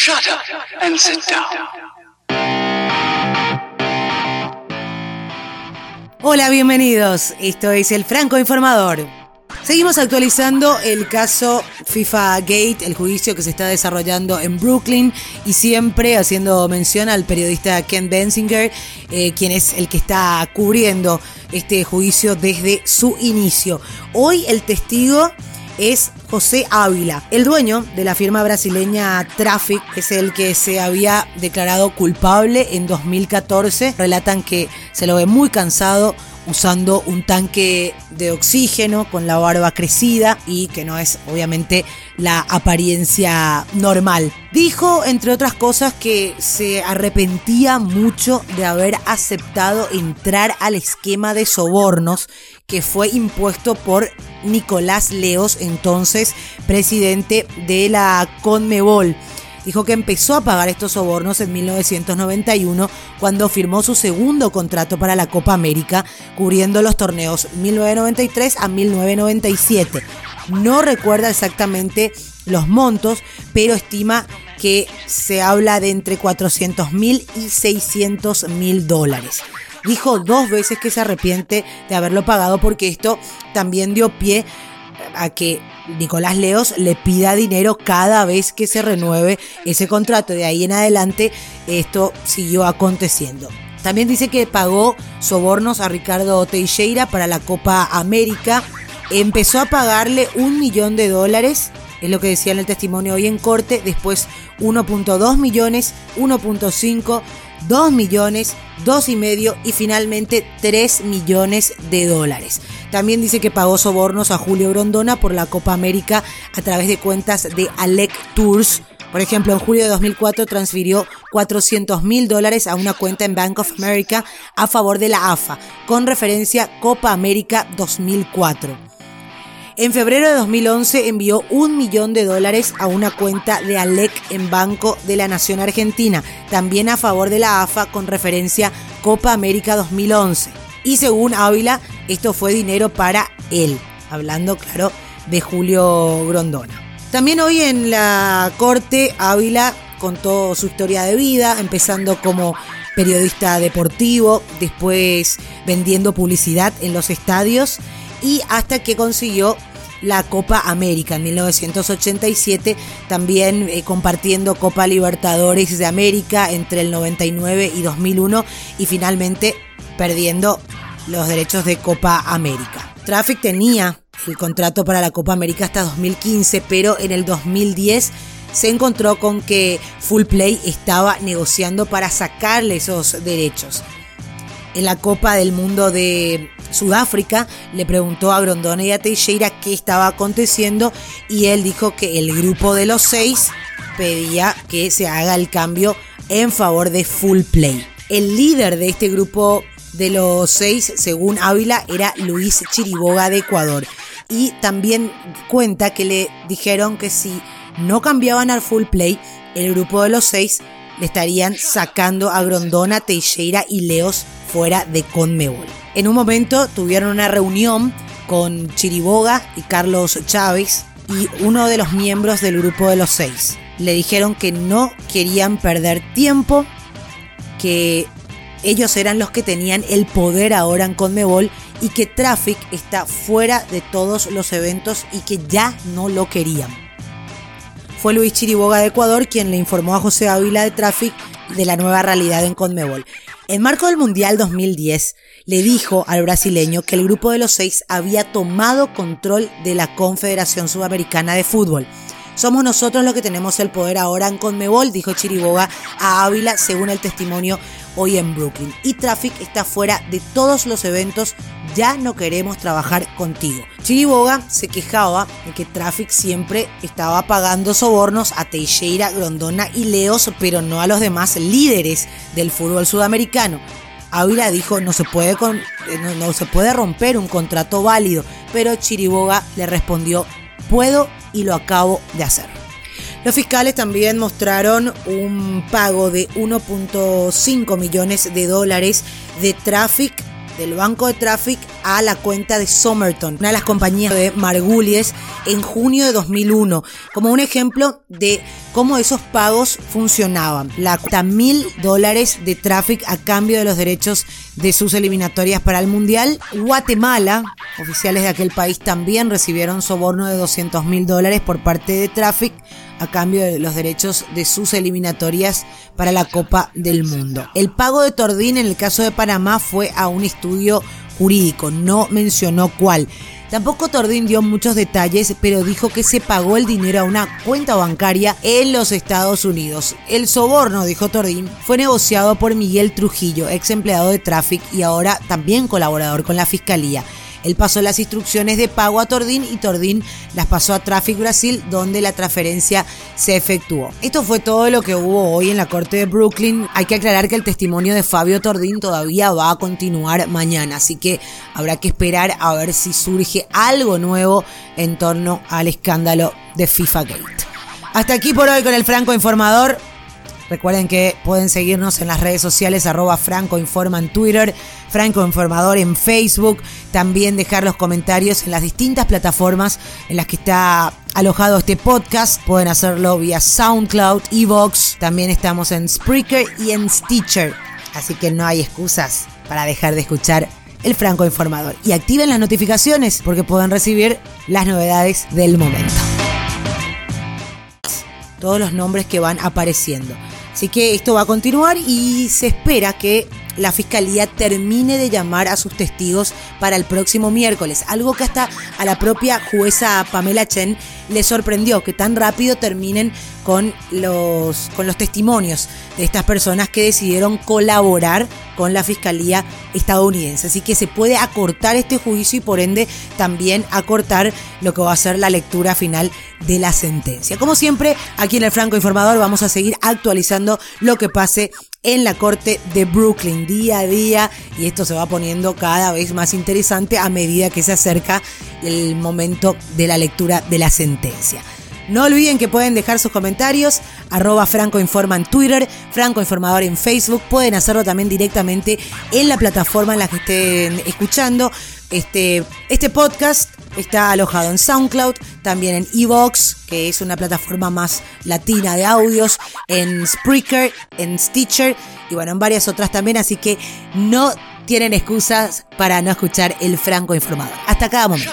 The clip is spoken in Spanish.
Shut up and sit down. Hola, bienvenidos. Esto es el Franco Informador. Seguimos actualizando el caso FIFA Gate, el juicio que se está desarrollando en Brooklyn y siempre haciendo mención al periodista Ken Bensinger, eh, quien es el que está cubriendo este juicio desde su inicio. Hoy el testigo es José Ávila. El dueño de la firma brasileña Traffic es el que se había declarado culpable en 2014. Relatan que se lo ve muy cansado usando un tanque de oxígeno con la barba crecida y que no es obviamente la apariencia normal. Dijo, entre otras cosas, que se arrepentía mucho de haber aceptado entrar al esquema de sobornos que fue impuesto por Nicolás Leos, entonces presidente de la Conmebol dijo que empezó a pagar estos sobornos en 1991 cuando firmó su segundo contrato para la Copa América, cubriendo los torneos 1993 a 1997. No recuerda exactamente los montos, pero estima que se habla de entre 400 mil y 600 mil dólares. Dijo dos veces que se arrepiente de haberlo pagado porque esto también dio pie a que Nicolás Leos le pida dinero cada vez que se renueve ese contrato. De ahí en adelante esto siguió aconteciendo. También dice que pagó sobornos a Ricardo Teixeira para la Copa América. Empezó a pagarle un millón de dólares, es lo que decía en el testimonio hoy en corte, después 1.2 millones, 1.5, 2 millones, 2 y medio y finalmente 3 millones de dólares. También dice que pagó sobornos a Julio Grondona por la Copa América a través de cuentas de Alec Tours. Por ejemplo, en julio de 2004 transfirió 400 mil dólares a una cuenta en Bank of America a favor de la AFA, con referencia Copa América 2004. En febrero de 2011 envió un millón de dólares a una cuenta de Alec en Banco de la Nación Argentina, también a favor de la AFA con referencia Copa América 2011 y según Ávila esto fue dinero para él, hablando claro de Julio Grondona. También hoy en la corte Ávila contó su historia de vida, empezando como periodista deportivo, después vendiendo publicidad en los estadios y hasta que consiguió la Copa América en 1987, también eh, compartiendo Copa Libertadores de América entre el 99 y 2001 y finalmente perdiendo los derechos de Copa América. Traffic tenía el contrato para la Copa América hasta 2015, pero en el 2010 se encontró con que Full Play estaba negociando para sacarle esos derechos. En la Copa del Mundo de Sudáfrica le preguntó a Grondona y a Teixeira qué estaba aconteciendo y él dijo que el grupo de los seis pedía que se haga el cambio en favor de Full Play. El líder de este grupo de los seis, según Ávila, era Luis Chiriboga de Ecuador. Y también cuenta que le dijeron que si no cambiaban al full play, el grupo de los seis le estarían sacando a Grondona, Teixeira y Leos fuera de Conmebol. En un momento tuvieron una reunión con Chiriboga y Carlos Chávez y uno de los miembros del grupo de los seis. Le dijeron que no querían perder tiempo, que ellos eran los que tenían el poder ahora en Conmebol y que Traffic está fuera de todos los eventos y que ya no lo querían. Fue Luis Chiriboga de Ecuador quien le informó a José Ávila de Traffic de la nueva realidad en Conmebol. En marco del Mundial 2010, le dijo al brasileño que el grupo de los seis había tomado control de la Confederación Sudamericana de Fútbol somos nosotros los que tenemos el poder ahora en Conmebol, dijo Chiriboga a Ávila, según el testimonio hoy en Brooklyn. Y Traffic está fuera de todos los eventos, ya no queremos trabajar contigo. Chiriboga se quejaba de que Traffic siempre estaba pagando sobornos a Teixeira, Grondona y Leos, pero no a los demás líderes del fútbol sudamericano. Ávila dijo no se puede eh, no se puede romper un contrato válido, pero Chiriboga le respondió puedo y lo acabo de hacer. Los fiscales también mostraron un pago de 1.5 millones de dólares de Traffic del banco de Traffic a la cuenta de Somerton, una de las compañías de Margulies, en junio de 2001, como un ejemplo de cómo esos pagos funcionaban. La cuenta mil dólares de Traffic a cambio de los derechos de sus eliminatorias para el Mundial. Guatemala, oficiales de aquel país también recibieron soborno de 200 mil dólares por parte de Traffic a cambio de los derechos de sus eliminatorias para la Copa del Mundo. El pago de Tordín en el caso de Panamá fue a un estudio jurídico, no mencionó cuál. Tampoco Tordín dio muchos detalles, pero dijo que se pagó el dinero a una cuenta bancaria en los Estados Unidos. El soborno, dijo Tordín, fue negociado por Miguel Trujillo, ex empleado de Traffic y ahora también colaborador con la Fiscalía. Él pasó las instrucciones de pago a Tordín y Tordín las pasó a Traffic Brasil, donde la transferencia se efectuó. Esto fue todo lo que hubo hoy en la corte de Brooklyn. Hay que aclarar que el testimonio de Fabio Tordín todavía va a continuar mañana, así que habrá que esperar a ver si surge algo nuevo en torno al escándalo de FIFA Gate. Hasta aquí por hoy con el Franco Informador. Recuerden que pueden seguirnos en las redes sociales arroba Franco Informa en Twitter, Franco Informador en Facebook, también dejar los comentarios en las distintas plataformas en las que está alojado este podcast. Pueden hacerlo vía SoundCloud, Evox, también estamos en Spreaker y en Stitcher. Así que no hay excusas para dejar de escuchar el Franco Informador. Y activen las notificaciones porque pueden recibir las novedades del momento. Todos los nombres que van apareciendo. Así que esto va a continuar y se espera que la fiscalía termine de llamar a sus testigos para el próximo miércoles, algo que hasta a la propia jueza Pamela Chen le sorprendió que tan rápido terminen con los, con los testimonios de estas personas que decidieron colaborar con la fiscalía estadounidense. Así que se puede acortar este juicio y por ende también acortar lo que va a ser la lectura final de la sentencia. Como siempre, aquí en el Franco Informador vamos a seguir actualizando lo que pase en la corte de Brooklyn día a día y esto se va poniendo cada vez más interesante a medida que se acerca el momento de la lectura de la sentencia. No olviden que pueden dejar sus comentarios, arroba Franco Informa en Twitter, Franco Informador en Facebook, pueden hacerlo también directamente en la plataforma en la que estén escuchando. Este, este podcast está alojado en SoundCloud, también en Evox, que es una plataforma más latina de audios, en Spreaker, en Stitcher y bueno, en varias otras también, así que no tienen excusas para no escuchar el Franco Informador. Hasta cada momento.